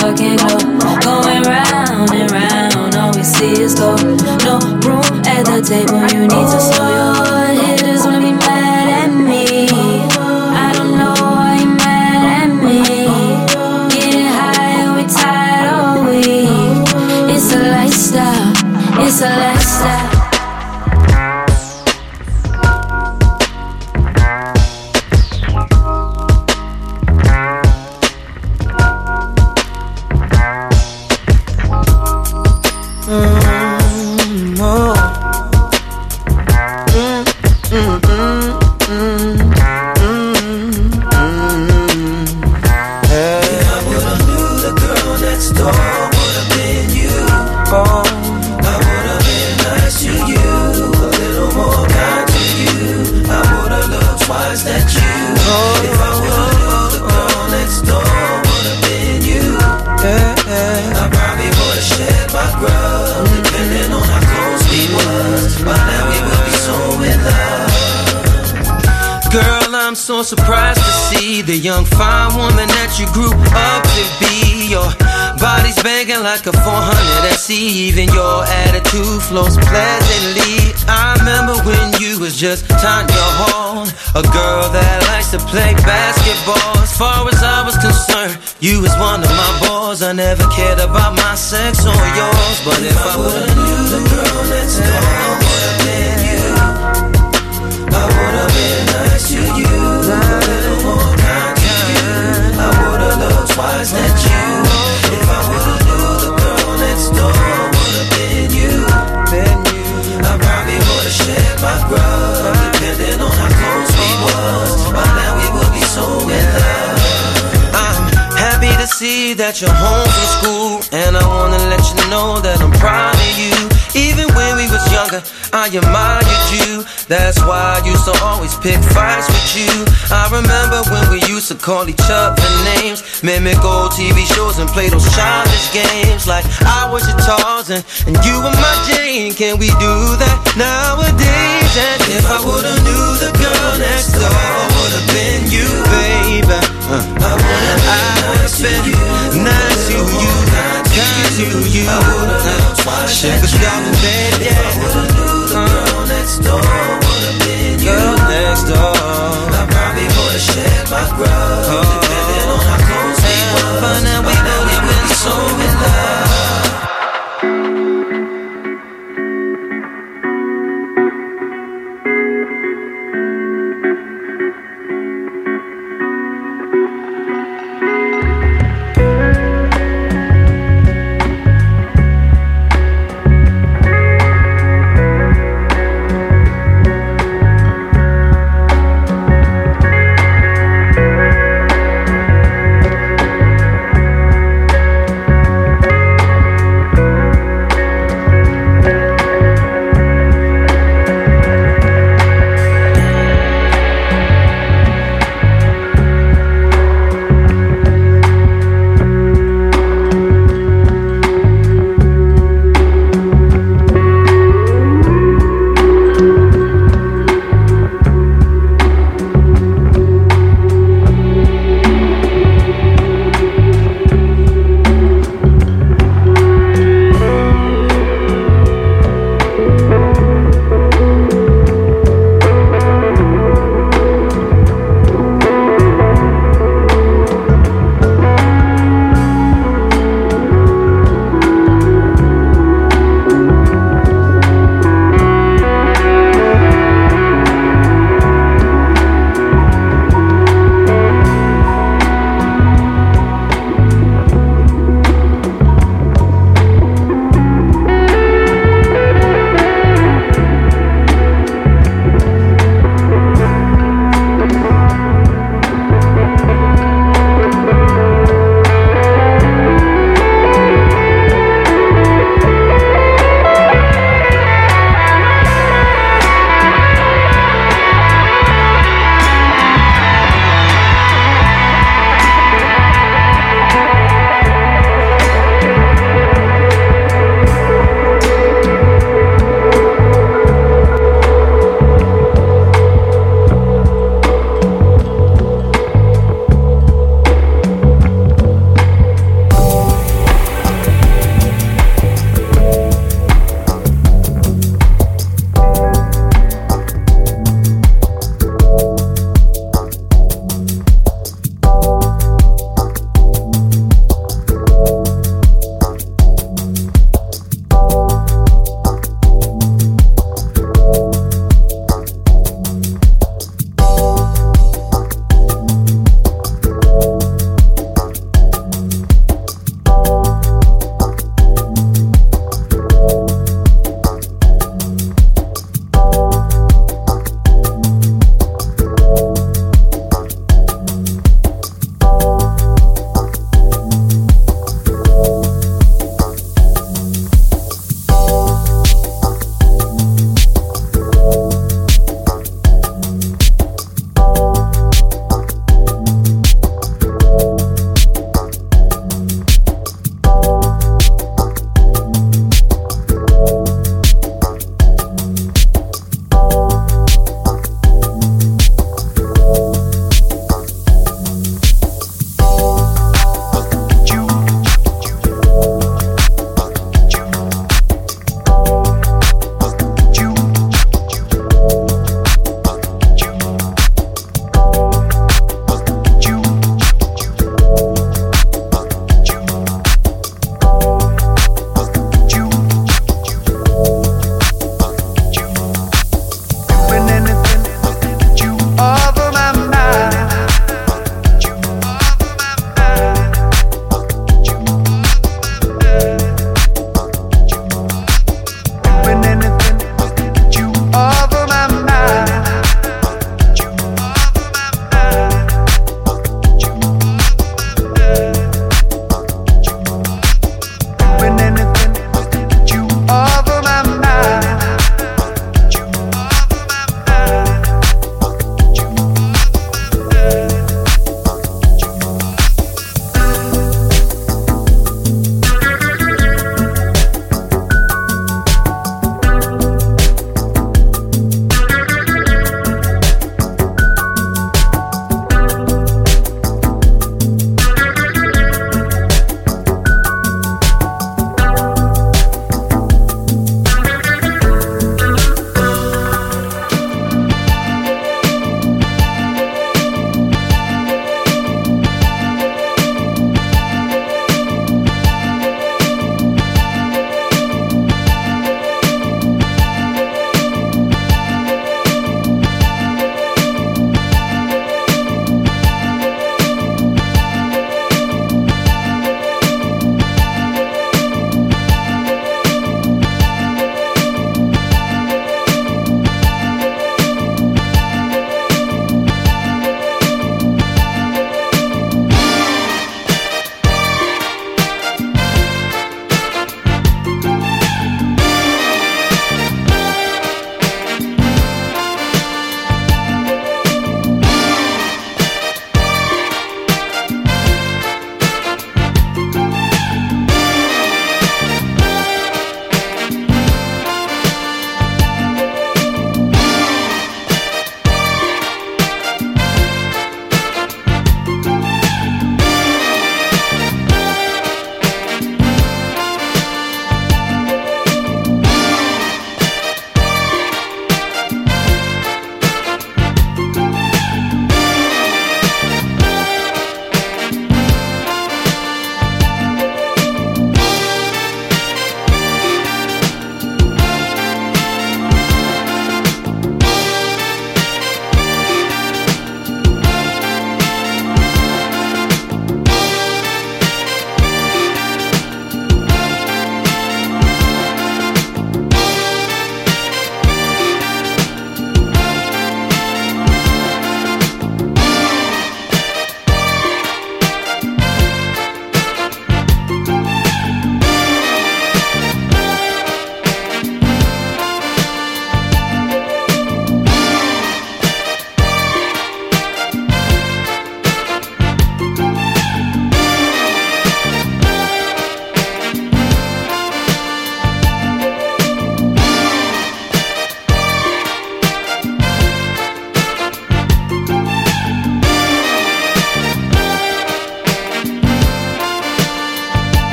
fucking up. Going right that you're home from school, and I wanna let you know that I'm proud of you. Even when we was younger, I admired you. That's why I used to always pick fights with you. I remember when we used to call each other names, mimic old TV shows and play those childish games. Like I was your Tarzan and you were my Jane. Can we do that nowadays? And if I would've knew the girl next door would've been you, baby. Uh, I would've been nice to you, kind to you. I would've Shake a stop in bed, yeah. Next door would've been you. Girl next door. I probably would've shared my grub. Oh. Depending on how close we were. By now we would've been so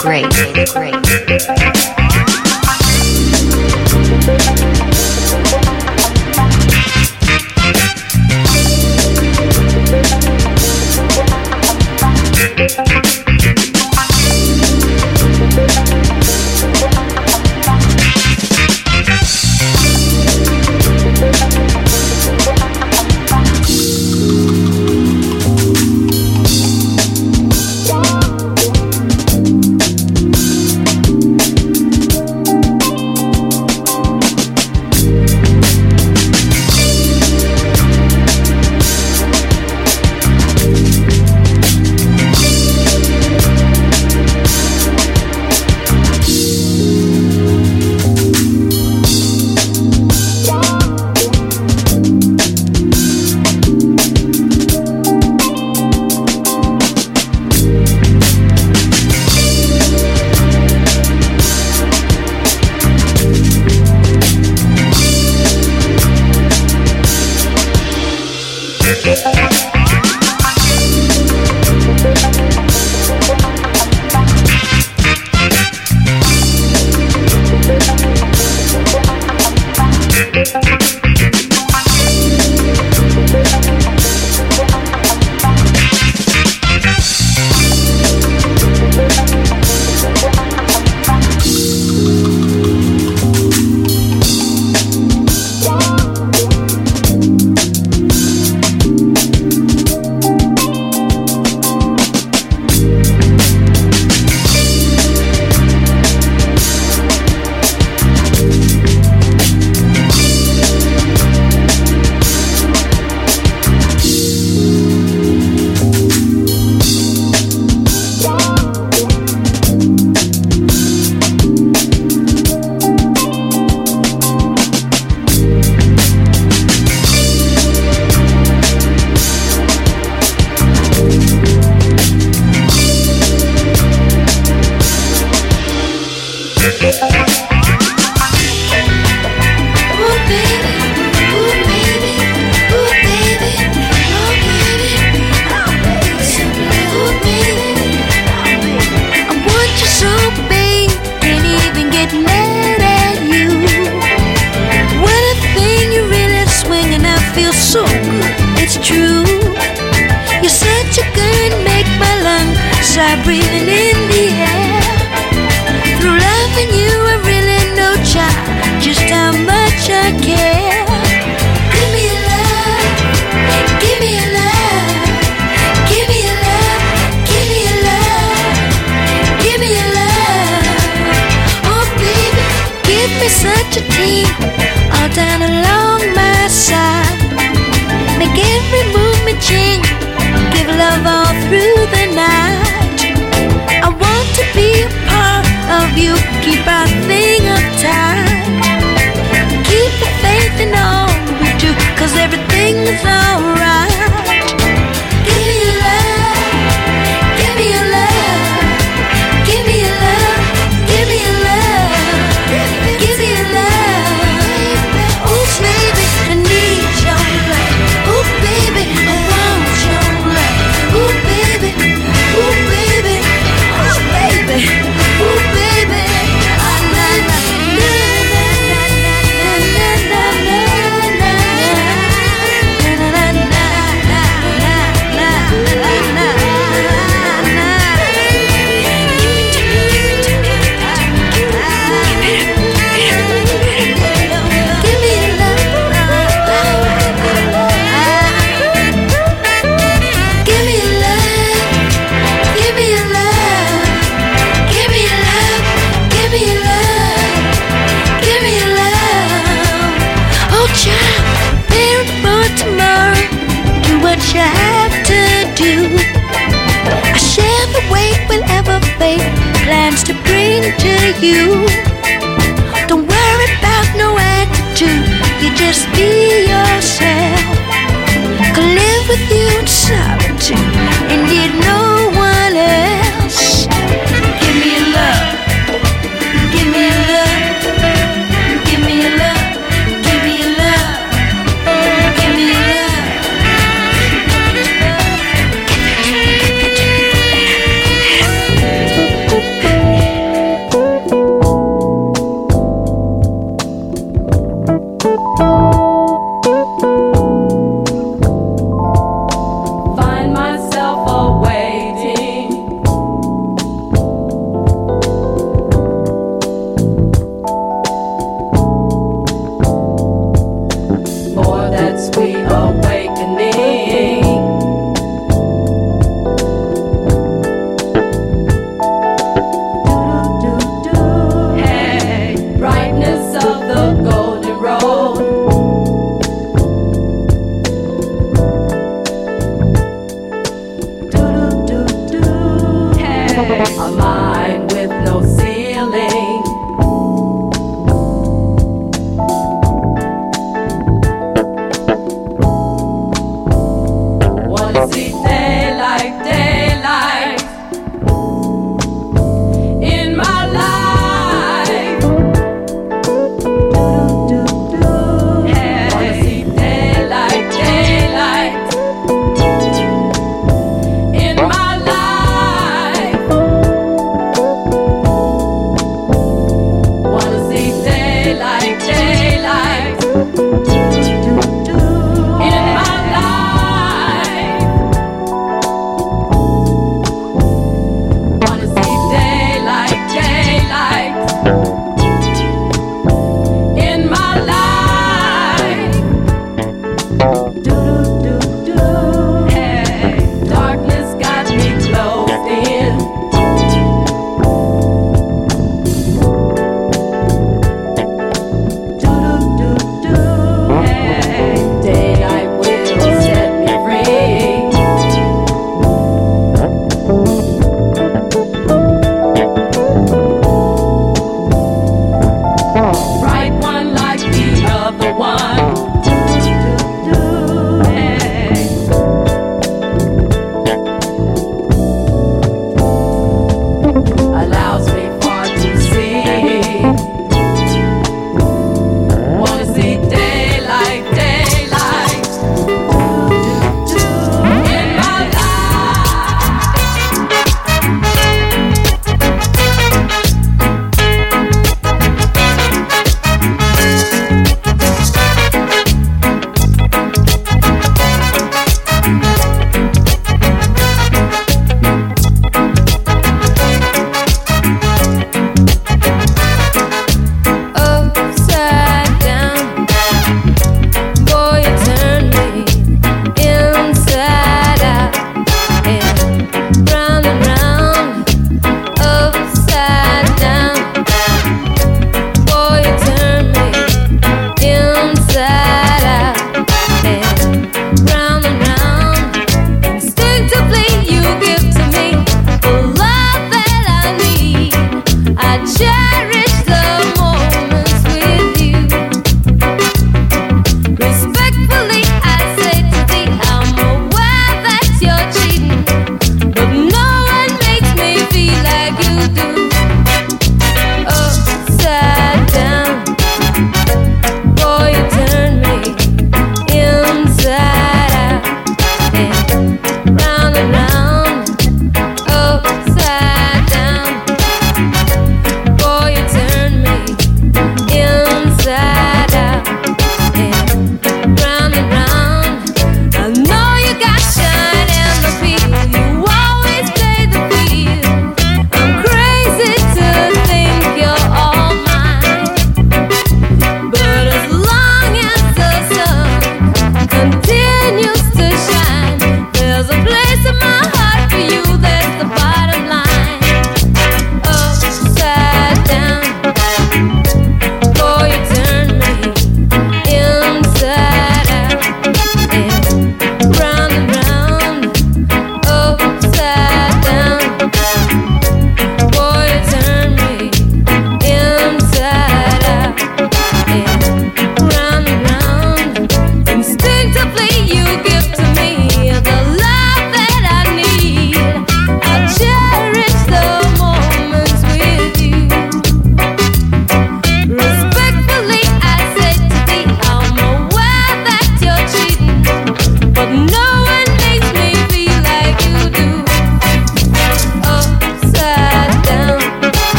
great, great. flower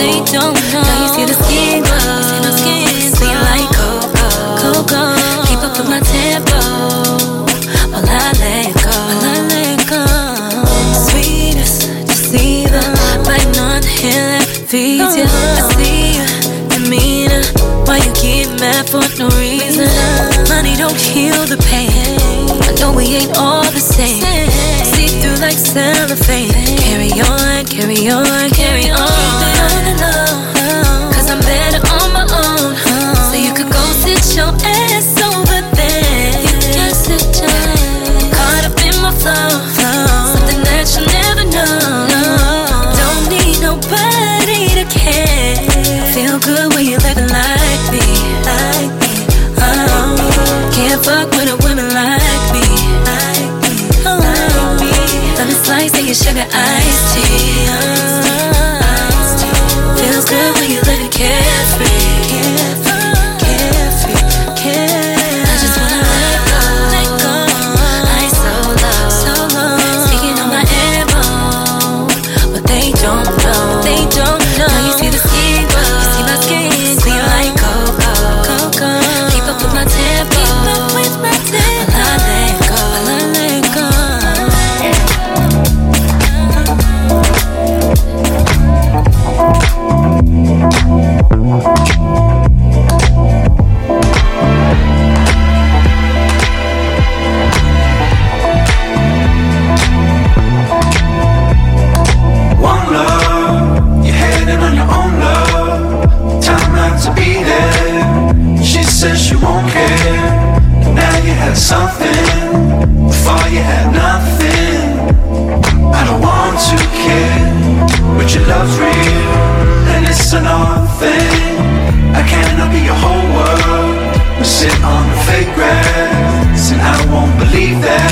they don't know. Now you see the skin glow, clean like cocoa. cocoa. Keep up with my tempo, while I let go. While I let go. Sweetest to see them deceiver, by not healing feeds you. Uh-huh. I see you, demeanor. Why you get mad for no reason? Money don't heal the pain. I know we ain't all like cellophane. Carry on, carry on, carry on. Cause I'm better on my own. So you go sit your ass over there. You. Caught up in my. Something that you'll never know. Don't need nobody to care. Feel good when you're like me. Oh. Can't fuck your sugar iced tea. Feels good when you let it kiss. before you had nothing. I don't want to care, but your love's real, and it's an odd thing. I cannot be your whole world. We sit on the fake grass, and I won't believe that.